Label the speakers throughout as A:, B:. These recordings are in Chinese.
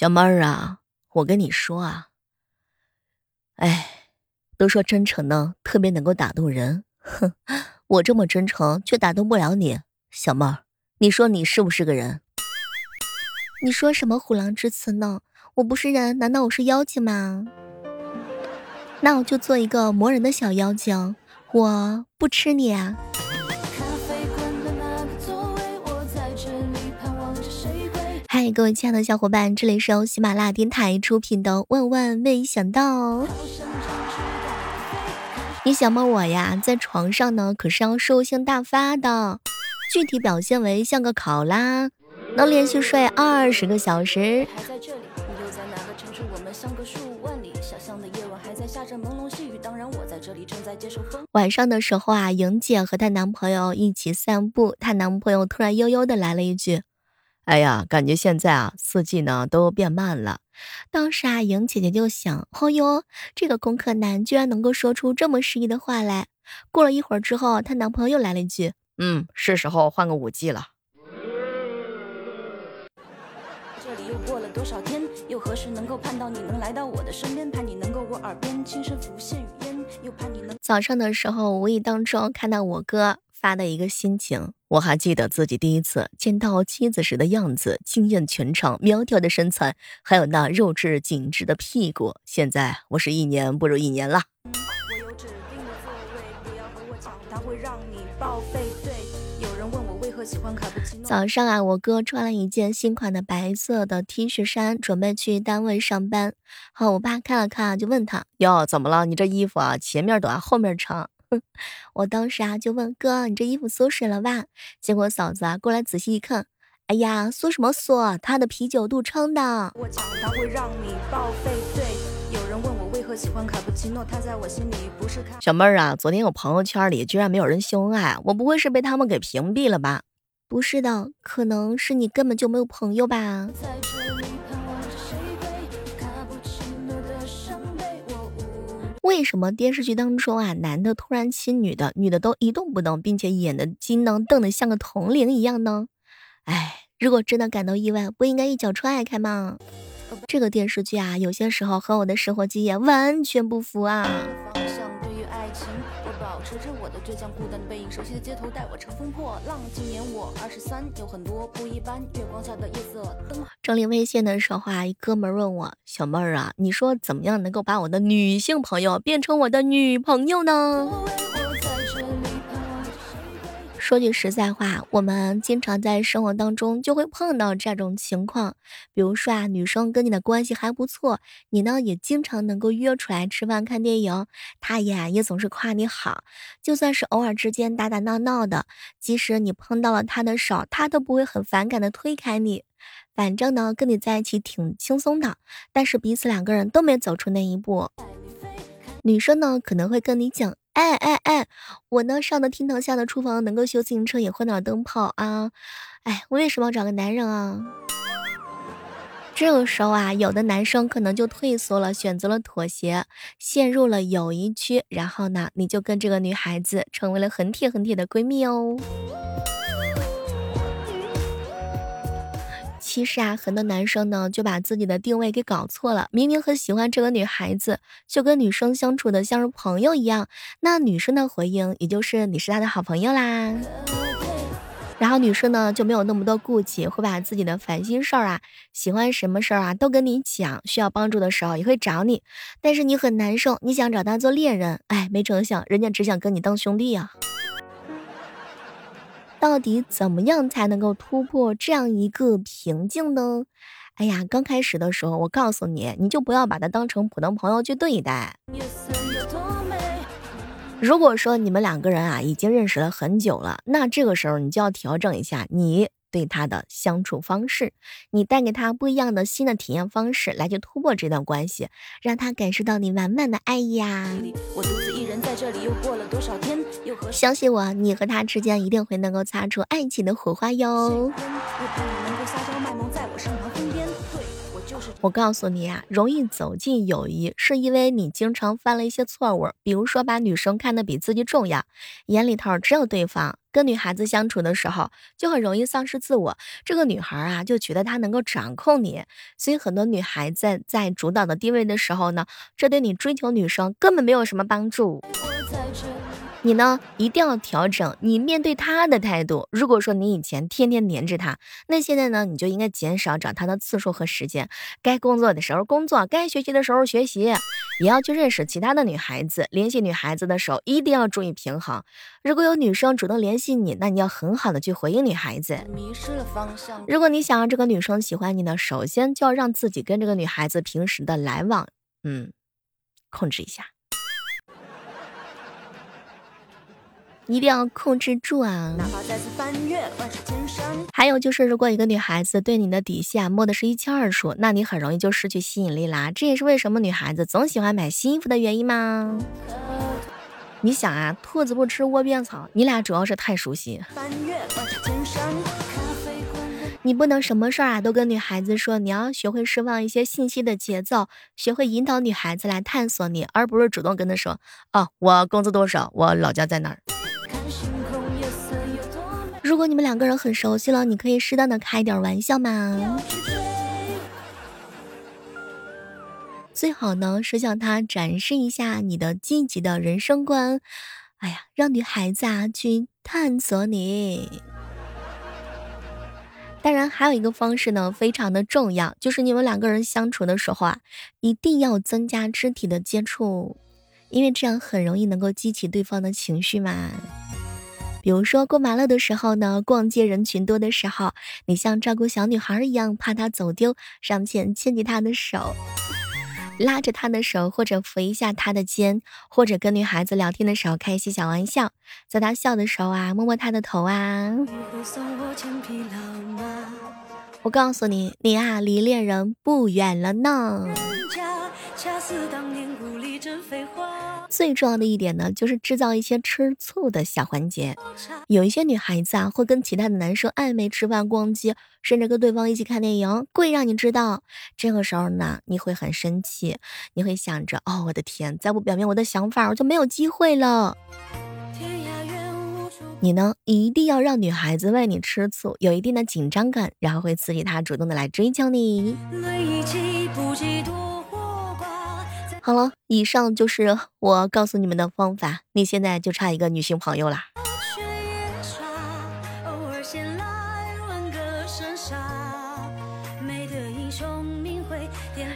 A: 小妹儿啊，我跟你说啊，哎，都说真诚呢特别能够打动人，哼，我这么真诚却打动不了你，小妹儿，你说你是不是个人？
B: 你说什么虎狼之词呢？我不是人，难道我是妖精吗？那我就做一个磨人的小妖精，我不吃你啊！嗨，各位亲爱的小伙伴，这里是由喜马拉雅电台出品的《万万没想到》。你想吗？我呀，在床上呢，可是要兽性大发的，具体表现为像个考拉。能连续睡二十个小时。晚上的时候啊，莹姐和她男朋友一起散步，她男朋友突然悠悠的来了一句：“
A: 哎呀，感觉现在啊，四季呢都变慢了。”
B: 当时啊，莹姐姐就想：“哦哟，这个工科男居然能够说出这么诗意的话来。”过了一会儿之后，她男朋友又来了一句：“
A: 嗯，是时候换个五 G 了。”多少天，又何时能够盼到你能来到我的身边？盼你能够我耳边轻声浮现语言，又盼你能。
B: 早上的时候，无意当中看到我哥发的一个心情，
A: 我还记得自己第一次见到妻子时的样子，惊艳全场，苗条的身材，还有那肉质紧致的屁股。现在我是一年不如一年了。我有指定的座位，不要和我抢，它会让你报废。
B: 早上啊，我哥穿了一件新款的白色的 T 恤衫，准备去单位上班。好，我爸看了看，就问他：“
A: 哟，怎么了？你这衣服啊，前面短，后面长。”
B: 我当时啊，就问哥：“你这衣服缩水了吧？”结果嫂子啊过来仔细一看，哎呀，缩什么缩？他的啤酒肚撑的。我讲他会让你报废。对，有人问我为何喜欢卡布奇诺，他在我心里不是
A: 小妹儿啊，昨天我朋友圈里居然没有人秀恩爱，我不会是被他们给屏蔽了吧？
B: 不是的，可能是你根本就没有朋友吧。为什么电视剧当中啊，男的突然亲女的，女的都一动不动，并且演的金能瞪得像个铜铃一样呢？哎，如果真的感到意外，不应该一脚踹开吗？这个电视剧啊，有些时候和我的生活经验完全不符啊。方向对于爱情，我保持着保持着我的倔强，孤单的背影，熟悉的街头带我乘风破浪。今年我二十三，有很多不一般。月光下的夜色灯。整理微信的时候啊，一哥们问我：“小妹儿啊，你说怎么样能够把我的女性朋友变成我的女朋友呢？”说句实在话，我们经常在生活当中就会碰到这种情况。比如说啊，女生跟你的关系还不错，你呢也经常能够约出来吃饭、看电影，她呀也总是夸你好。就算是偶尔之间打打闹闹的，即使你碰到了她的手，她都不会很反感的推开你。反正呢，跟你在一起挺轻松的。但是彼此两个人都没走出那一步。女生呢可能会跟你讲。哎哎哎，我呢上的厅堂，下的厨房，能够修自行车，也换点灯泡啊！哎，我为什么要找个男人啊？这个时候啊，有的男生可能就退缩了，选择了妥协，陷入了友谊区。然后呢，你就跟这个女孩子成为了很铁很铁的闺蜜哦。其实啊，很多男生呢就把自己的定位给搞错了。明明很喜欢这个女孩子，就跟女生相处的像是朋友一样，那女生的回应也就是你是他的好朋友啦。然后女生呢就没有那么多顾忌，会把自己的烦心事儿啊、喜欢什么事儿啊都跟你讲，需要帮助的时候也会找你。但是你很难受，你想找她做恋人，哎，没成想人家只想跟你当兄弟呀。到底怎么样才能够突破这样一个瓶颈呢？哎呀，刚开始的时候，我告诉你，你就不要把它当成普通朋友去对待。如果说你们两个人啊已经认识了很久了，那这个时候你就要调整一下你。对他的相处方式，你带给他不一样的新的体验方式，来去突破这段关系，让他感受到你满满的爱意呀！相信我，你和他之间一定会能够擦出爱情的火花哟。我我告诉你啊，容易走进友谊，是因为你经常犯了一些错误，比如说把女生看得比自己重要，眼里头只有对方。跟女孩子相处的时候，就很容易丧失自我。这个女孩啊，就觉得她能够掌控你，所以很多女孩子在主导的地位的时候呢，这对你追求女生根本没有什么帮助。你呢，一定要调整你面对他的态度。如果说你以前天天黏着他，那现在呢，你就应该减少找他的次数和时间。该工作的时候工作，该学习的时候学习，也要去认识其他的女孩子。联系女孩子的时候，一定要注意平衡。如果有女生主动联系你，那你要很好的去回应女孩子。迷失了方向。如果你想让这个女生喜欢你呢，首先就要让自己跟这个女孩子平时的来往，嗯，控制一下。一定要控制住啊！还有就是，如果一个女孩子对你的底细啊摸的是一清二楚，那你很容易就失去吸引力啦。这也是为什么女孩子总喜欢买新衣服的原因吗？你想啊，兔子不吃窝边草，你俩主要是太熟悉。你不能什么事儿啊都跟女孩子说，你要学会释放一些信息的节奏，学会引导女孩子来探索你，而不是主动跟她说，哦，我工资多少，我老家在哪儿。如果你们两个人很熟悉了，你可以适当的开点玩笑嘛。最好呢是向他展示一下你的积极的人生观，哎呀，让女孩子啊去探索你。当然，还有一个方式呢，非常的重要，就是你们两个人相处的时候啊，一定要增加肢体的接触，因为这样很容易能够激起对方的情绪嘛。比如说过马路的时候呢，逛街人群多的时候，你像照顾小女孩一样，怕她走丢，上前牵起她的手，拉着她的手，或者扶一下她的肩，或者跟女孩子聊天的时候开一些小玩笑，在她笑的时候啊，摸摸她的头啊。我告诉你，你啊，离恋人不远了呢。最重要的一点呢，就是制造一些吃醋的小环节。有一些女孩子啊，会跟其他的男生暧昧、吃饭、逛街，甚至跟对方一起看电影，故意让你知道。这个时候呢，你会很生气，你会想着：哦，我的天，再不表明我的想法，我就没有机会了。你呢，一定要让女孩子为你吃醋，有一定的紧张感，然后会刺激她主动的来追求你。好了，以上就是我告诉你们的方法。你现在就差一个女性朋友啦。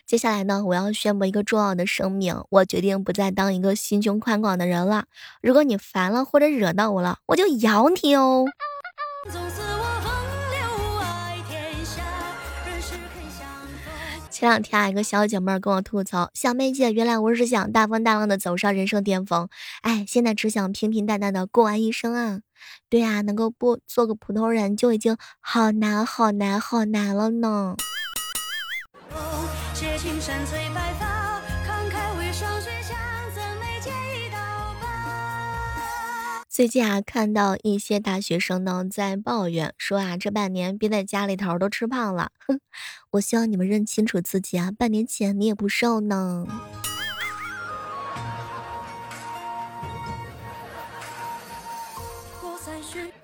B: 接下来呢，我要宣布一个重要的声明：我决定不再当一个心胸宽广的人了。如果你烦了或者惹到我了，我就咬你哦。前两天啊，一个小姐妹跟我吐槽：“小妹姐，原来我是想大风大浪的走上人生巅峰，哎，现在只想平平淡淡的过完一生啊。”对呀，能够不做个普通人就已经好难好难好难了呢。哦、青山最最近啊，看到一些大学生呢在抱怨说啊，这半年憋在家里头都吃胖了。哼，我希望你们认清楚自己啊，半年前你也不瘦呢。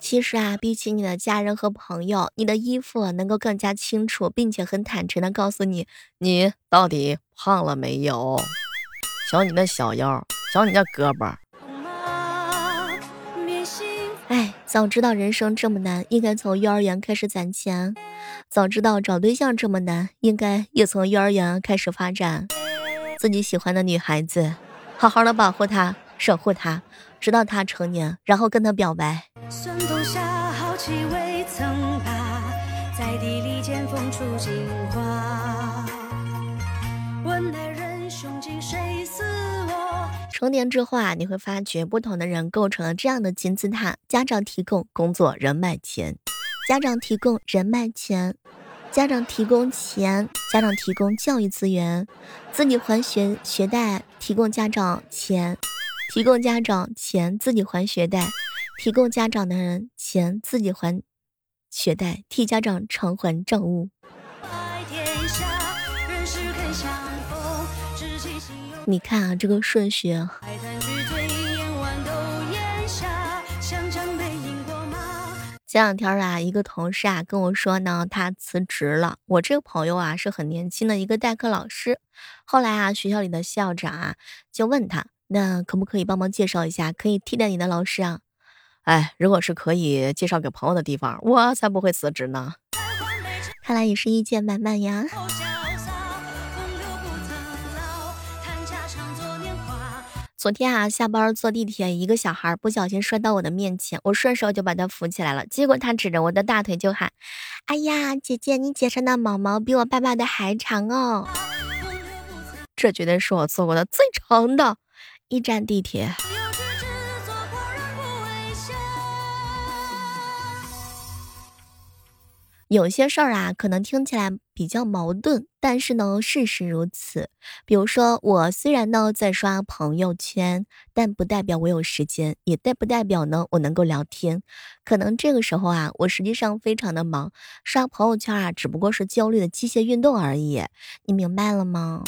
B: 其实啊，比起你的家人和朋友，你的衣服能够更加清楚，并且很坦诚的告诉你，你到底胖了没有？瞧你那小腰，瞧你那胳膊。早知道人生这么难，应该从幼儿园开始攒钱；早知道找对象这么难，应该也从幼儿园开始发展。自己喜欢的女孩子，好好的保护她，守护她，直到她成年，然后跟她表白。问来人胸襟，谁似我成年之后啊，你会发觉不同的人构成了这样的金字塔：家长提供工作、人脉、钱；家长提供人脉、钱；家长提供钱；家长提供教育资源；自己还学学贷，提供家长钱；提供家长钱，自己还学贷；提供家长的人钱，自己还学贷，替家长偿还账务。你看啊，这个顺序。前两天啊，一个同事啊跟我说呢，他辞职了。我这个朋友啊是很年轻的一个代课老师。后来啊，学校里的校长啊就问他，那可不可以帮忙介绍一下可以替代你的老师啊？
A: 哎，如果是可以介绍给朋友的地方，我才不会辞职呢。
B: 看来也是意见满满呀。昨天啊，下班坐地铁，一个小孩不小心摔到我的面前，我顺手就把他扶起来了。结果他指着我的大腿就喊：“哎呀，姐姐，你姐上的毛毛比我爸爸的还长哦！”
A: 这绝对是我坐过的最长的一站地铁。
B: 有些事儿啊，可能听起来比较矛盾，但是呢，事实如此。比如说，我虽然呢在刷朋友圈，但不代表我有时间，也代不代表呢我能够聊天。可能这个时候啊，我实际上非常的忙，刷朋友圈啊，只不过是焦虑的机械运动而已。你明白了吗？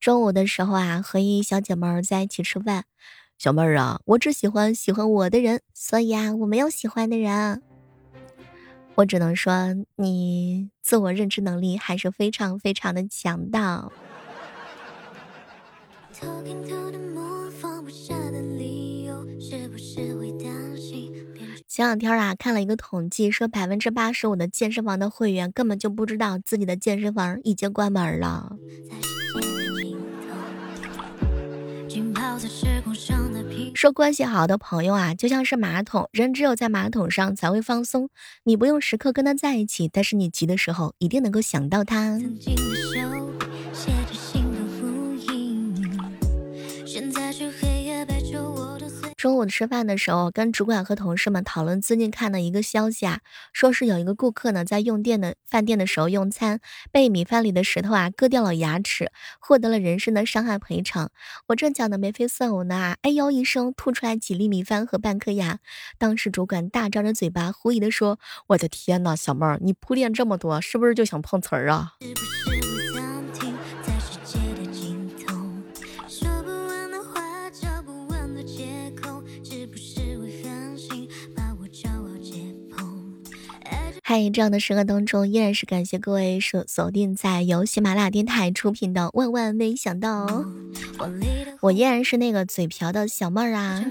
B: 中午的时候啊，和一小姐妹在一起吃饭。
A: 小妹儿啊，我只喜欢喜欢我的人，
B: 所以啊，我没有喜欢的人。我只能说，你自我认知能力还是非常非常的强大。前两天啊，看了一个统计，说百分之八十五的健身房的会员根本就不知道自己的健身房已经关门了。说关系好的朋友啊，就像是马桶，人只有在马桶上才会放松。你不用时刻跟他在一起，但是你急的时候一定能够想到他。中午吃饭的时候，跟主管和同事们讨论最近看的一个消息啊，说是有一个顾客呢，在用电的饭店的时候用餐，被米饭里的石头啊割掉了牙齿，获得了人身的伤害赔偿。我正讲的眉飞色舞呢，哎呦一声吐出来几粒米饭和半颗牙。当时主管大张着嘴巴，狐疑的说：“
A: 我的天呐，小妹儿，你铺垫这么多，是不是就想碰瓷儿啊？”嗨，这样的时刻当中，依然是感谢各位锁锁定在由喜马拉雅电台出品的《万万没想到》。哦我依然是那个嘴瓢的小妹儿啊。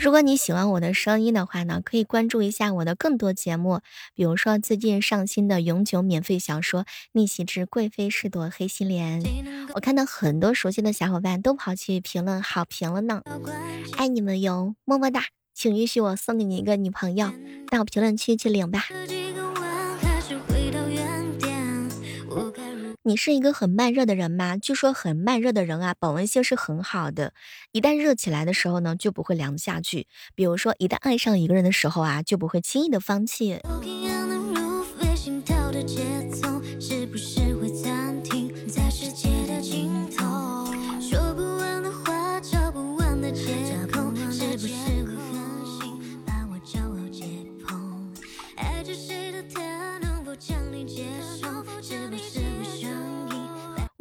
A: 如果你喜欢我的声音的话呢，可以关注一下我的更多节目，比如说最近上新的永久免费小说《逆袭之贵妃是朵黑心莲》。我看到很多熟悉的小伙伴都跑去评论好评了呢，爱你们哟，么么哒。请允许我送给你一个女朋友，到评论区去领吧。你是一个很慢热的人吗？据说很慢热的人啊，保温性是很好的，一旦热起来的时候呢，就不会凉下去。比如说，一旦爱上一个人的时候啊，就不会轻易的放弃。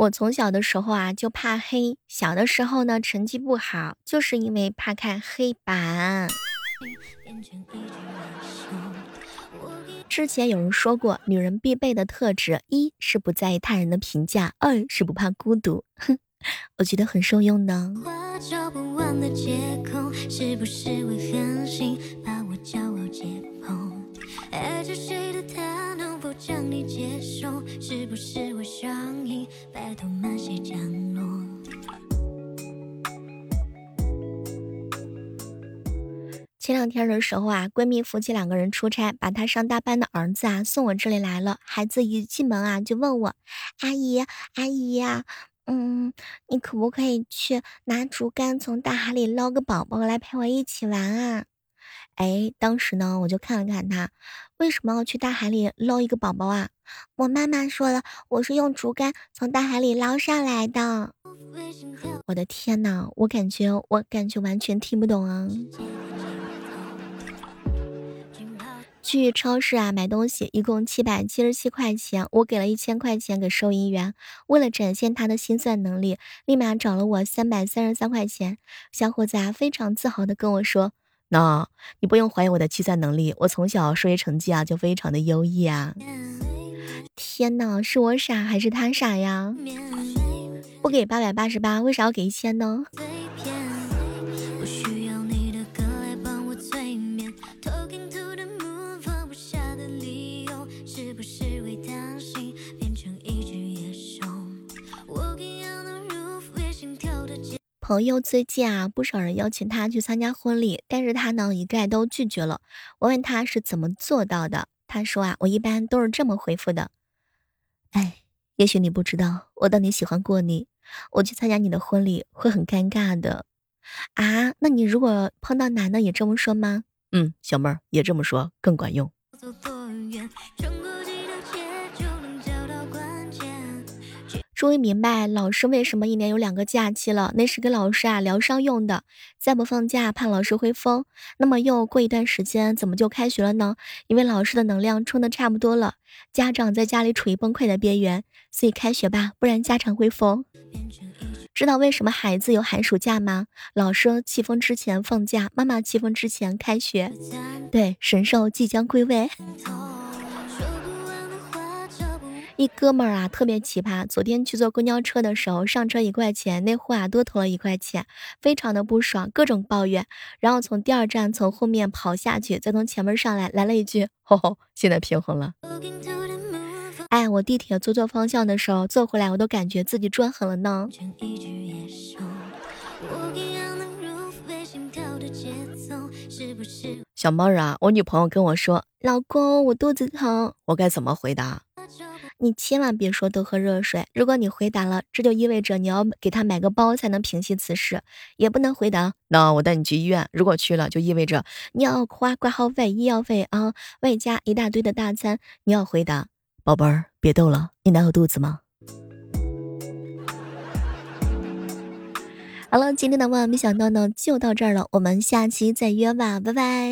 A: 我从小的时候啊就怕黑，小的时候呢成绩不好，就是因为怕看黑板。之前有人说过，女人必备的特质，一是不在意他人的评价，二是不怕孤独。哼，我觉得很受用呢。前两天的时候啊，闺蜜夫妻两个人出差，把她上大班的儿子啊送我这里来了。孩子一进门啊，就问我：“阿姨，阿姨呀，嗯，你可不可以去拿竹竿从大海里捞个宝宝来陪我一起玩啊？”哎，当时呢，我就看了看他，为什么要去大海里捞一个宝宝啊？我妈妈说了，我是用竹竿从大海里捞上来的。我的天呐，我感觉我感觉完全听不懂啊。
B: 去超市啊买东西，一共七百七十七块钱，我给了一千块钱给收银员，为了展现他的心算能力，立马找了我三百三十三块钱。小伙子啊非常自豪的跟我说：“
A: 那你不用怀疑我的计算能力，我从小数学成绩啊就非常的优异啊。”
B: 天哪，是我傻还是他傻呀？不给八百八十八，为啥要给一千呢？朋友最近啊，不少人邀请他去参加婚礼，但是他呢一概都拒绝了。我问他是怎么做到的，他说啊，我一般都是这么回复的。哎，也许你不知道，我到底喜欢过你。我去参加你的婚礼会很尴尬的。啊，那你如果碰到男的也这么说吗？
A: 嗯，小妹儿也这么说更管用。
B: 终于明白老师为什么一年有两个假期了，那是给老师啊疗伤用的。再不放假，怕老师会疯。那么又过一段时间，怎么就开学了呢？因为老师的能量充的差不多了，家长在家里处于崩溃的边缘，所以开学吧，不然家长会疯。知道为什么孩子有寒暑假吗？老师气疯之前放假，妈妈气疯之前开学。对，神兽即将归位。一哥们儿啊，特别奇葩。昨天去坐公交车的时候，上车一块钱，那货啊多投了一块钱，非常的不爽，各种抱怨。然后从第二站从后面跑下去，再从前面上来，来了一句：“吼吼，现在平衡了。”哎，我地铁坐错方向的时候，坐回来我都感觉自己赚狠了呢。
A: 小猫儿啊，我女朋友跟我说：“
B: 老公，我肚子疼。”
A: 我该怎么回答？
B: 你千万别说多喝热水。如果你回答了，这就意味着你要给他买个包才能平息此事，也不能回答。
A: 那我带你去医院。如果去了，就意味着
B: 你要花挂号费、医药费啊，外加一大堆的大餐。你要回答，
A: 宝贝儿，别逗了，你男友肚子吗？
B: 好了，今天的万万没想到呢，就到这儿了。我们下期再约吧，拜拜。